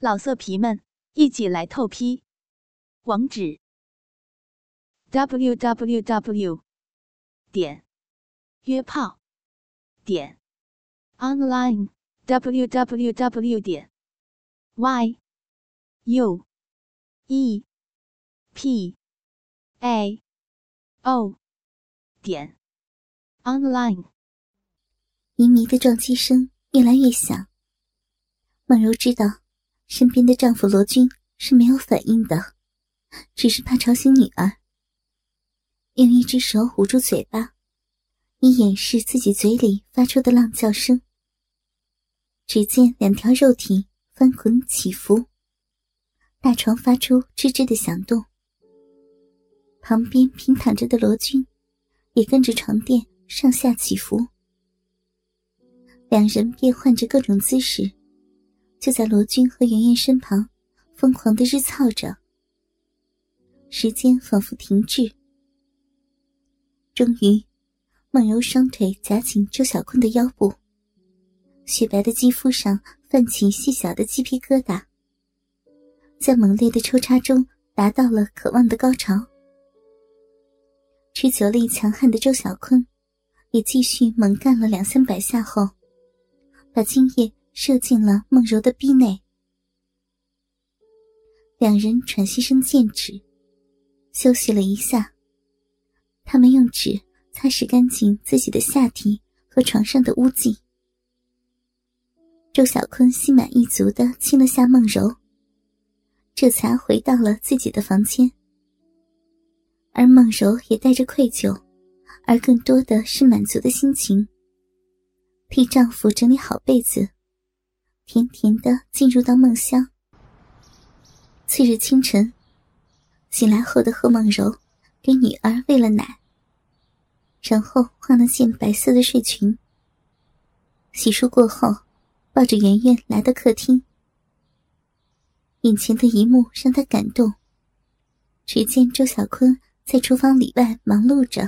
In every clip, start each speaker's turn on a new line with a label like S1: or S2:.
S1: 老色皮们，一起来透批！网址：w w w 点约炮点 online w w w 点 y u e p a o 点 online。
S2: 迷迷的撞击声越来越响，梦柔知道。身边的丈夫罗军是没有反应的，只是怕吵醒女儿，用一只手捂住嘴巴，以掩饰自己嘴里发出的浪叫声。只见两条肉体翻滚起伏，大床发出吱吱的响动，旁边平躺着的罗军也跟着床垫上下起伏，两人变换着各种姿势。就在罗军和圆圆身旁，疯狂的日操着。时间仿佛停滞。终于，梦柔双腿夹紧周小坤的腰部，雪白的肌肤上泛起细小的鸡皮疙瘩，在猛烈的抽插中达到了渴望的高潮。持久力强悍的周小坤，也继续猛干了两三百下后，把精液。射进了梦柔的逼内，两人喘息声渐止，休息了一下。他们用纸擦拭干净自己的下体和床上的污迹。周小坤心满意足的亲了下梦柔，这才回到了自己的房间。而梦柔也带着愧疚，而更多的是满足的心情，替丈夫整理好被子。甜甜的进入到梦乡。次日清晨，醒来后的贺梦柔给女儿喂了奶，然后换了件白色的睡裙。洗漱过后，抱着圆圆来到客厅。眼前的一幕让她感动。只见周小坤在厨房里外忙碌着，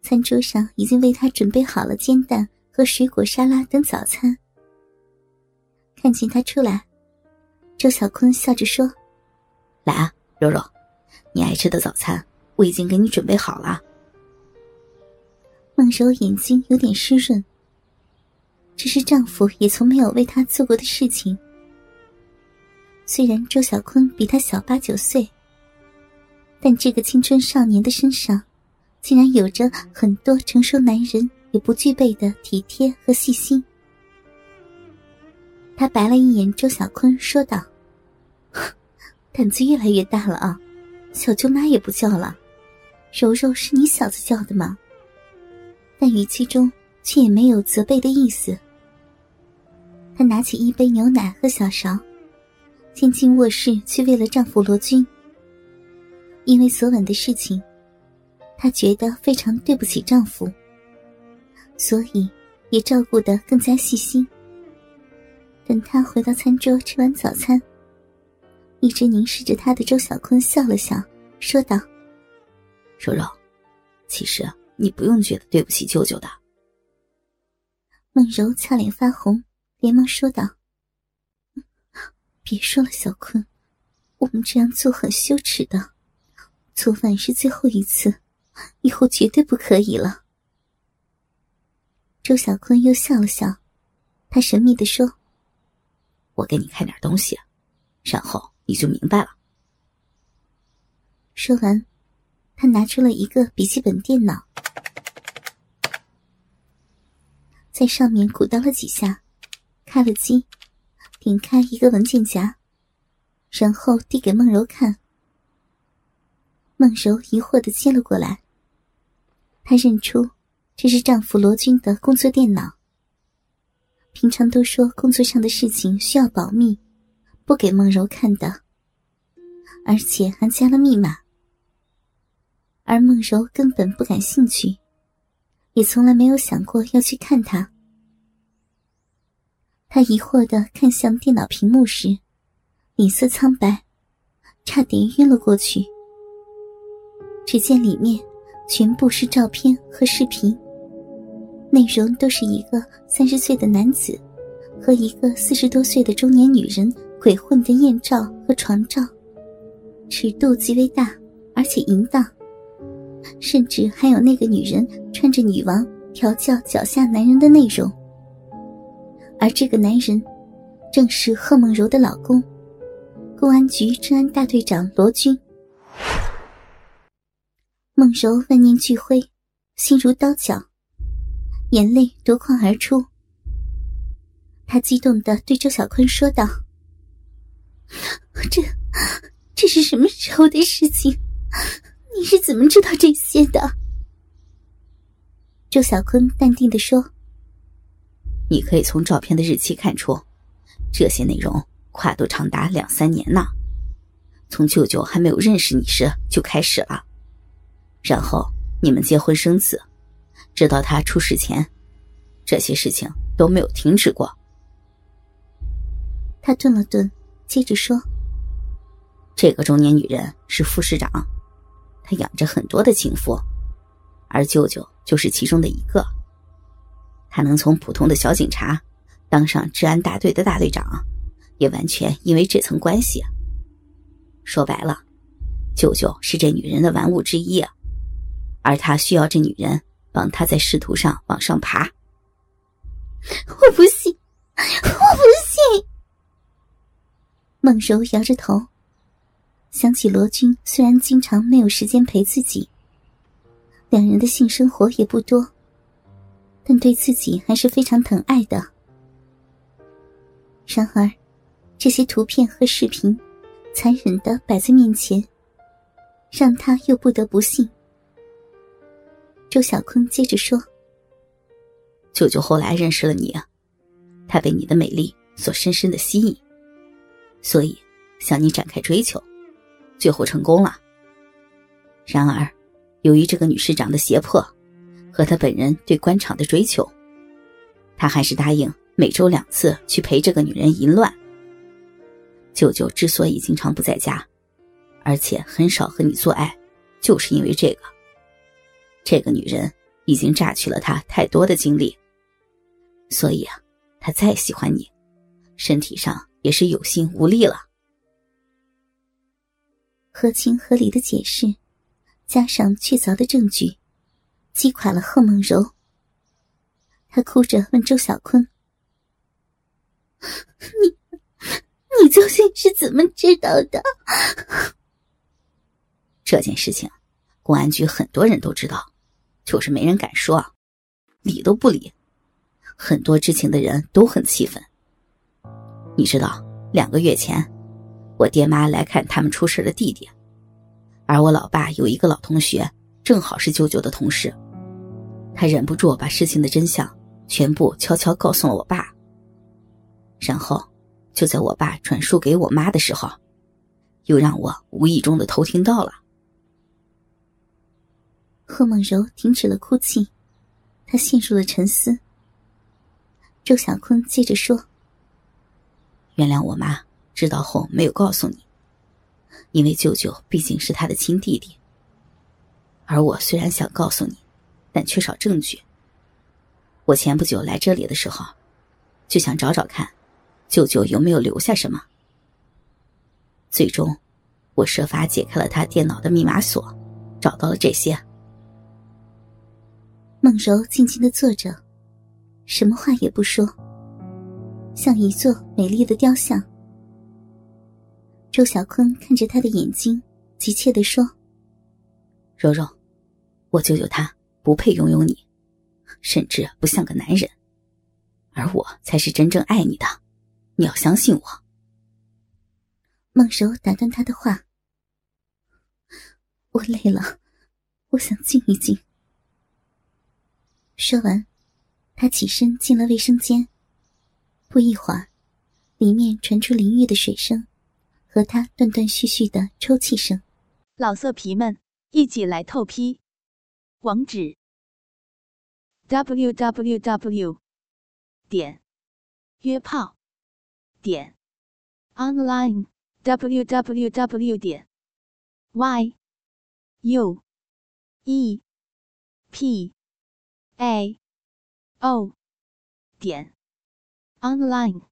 S2: 餐桌上已经为他准备好了煎蛋和水果沙拉等早餐。看见他出来，周小坤笑着说：“
S3: 来啊，柔柔，你爱吃的早餐我已经给你准备好了。”
S2: 孟柔眼睛有点湿润，这是丈夫也从没有为她做过的事情。虽然周小坤比她小八九岁，但这个青春少年的身上，竟然有着很多成熟男人也不具备的体贴和细心。他白了一眼周小坤，说道：“胆子越来越大了啊，小舅妈也不叫了，柔柔是你小子叫的吗？”但语气中却也没有责备的意思。他拿起一杯牛奶和小勺，先进卧室去喂了丈夫罗军。因为昨晚的事情，她觉得非常对不起丈夫，所以也照顾得更加细心。等他回到餐桌吃完早餐，一直凝视着他的周小坤笑了笑，说道：“
S3: 柔柔，其实你不用觉得对不起舅舅的。”
S2: 孟柔俏脸发红，连忙说道：“别说了，小坤，我们这样做很羞耻的。昨晚是最后一次，以后绝对不可以了。”周小坤又笑了笑，他神秘的说。
S3: 我给你看点东西，然后你就明白了。
S2: 说完，他拿出了一个笔记本电脑，在上面鼓捣了几下，开了机，点开一个文件夹，然后递给孟柔看。孟柔疑惑的接了过来，她认出这是丈夫罗军的工作电脑。平常都说工作上的事情需要保密，不给梦柔看的，而且还加了密码。而梦柔根本不感兴趣，也从来没有想过要去看他。他疑惑的看向电脑屏幕时，脸色苍白，差点晕了过去。只见里面全部是照片和视频。内容都是一个三十岁的男子和一个四十多岁的中年女人鬼混的艳照和床照，尺度极为大，而且淫荡，甚至还有那个女人穿着女王调教脚下男人的内容。而这个男人，正是贺梦柔的老公，公安局治安大队长罗军。梦柔万念俱灰，心如刀绞，眼泪夺眶而出。他激动的对周小坤说道：“这，这是什么时候的事情？你是怎么知道这些的？”周小坤淡定的说：“
S3: 你可以从照片的日期看出，这些内容跨度长达两三年呢。从舅舅还没有认识你时就开始了，然后你们结婚生子，直到他出事前，这些事情都没有停止过。”
S2: 他顿了顿，接着说：“
S3: 这个中年女人是副市长，她养着很多的情妇，而舅舅就是其中的一个。他能从普通的小警察当上治安大队的大队长，也完全因为这层关系。说白了，舅舅是这女人的玩物之一，而他需要这女人帮他在仕途上往上爬。
S2: 我不信，我不信。”孟柔摇着头，想起罗军虽然经常没有时间陪自己，两人的性生活也不多，但对自己还是非常疼爱的。然而，这些图片和视频残忍的摆在面前，让他又不得不信。周小坤接着说：“
S3: 舅舅后来认识了你，他被你的美丽所深深的吸引。”所以，向你展开追求，最后成功了。然而，由于这个女市长的胁迫，和他本人对官场的追求，他还是答应每周两次去陪这个女人淫乱。舅舅之所以经常不在家，而且很少和你做爱，就是因为这个。这个女人已经榨取了他太多的精力，所以啊，他再喜欢你，身体上。也是有心无力了。
S2: 合情合理的解释，加上确凿的证据，击垮了贺梦柔。他哭着问周小坤：“你，你究竟是怎么知道的？”
S3: 这件事情，公安局很多人都知道，就是没人敢说，理都不理。很多知情的人都很气愤。你知道，两个月前，我爹妈来看他们出事的弟弟，而我老爸有一个老同学，正好是舅舅的同事，他忍不住把事情的真相全部悄悄告诉了我爸。然后，就在我爸转述给我妈的时候，又让我无意中的偷听到了。
S2: 贺梦柔停止了哭泣，她陷入了沉思。周小坤接着说。
S3: 原谅我妈知道后没有告诉你，因为舅舅毕竟是他的亲弟弟。而我虽然想告诉你，但缺少证据。我前不久来这里的时候，就想找找看，舅舅有没有留下什么。最终，我设法解开了他电脑的密码锁，找到了这些。
S2: 孟柔静静的坐着，什么话也不说。像一座美丽的雕像。周小坤看着他的眼睛，急切地说：“
S3: 柔柔，我舅舅他不配拥有你，甚至不像个男人，而我才是真正爱你的，你要相信我。”
S2: 孟柔打断他的话：“我累了，我想静一静。”说完，他起身进了卫生间。不一会儿，里面传出淋浴的水声，和他断断续续的抽泣声。
S1: 老色皮们，一起来透批！网址：w w w 点约炮点 online w w w 点 y u e p a. O. 点。Online。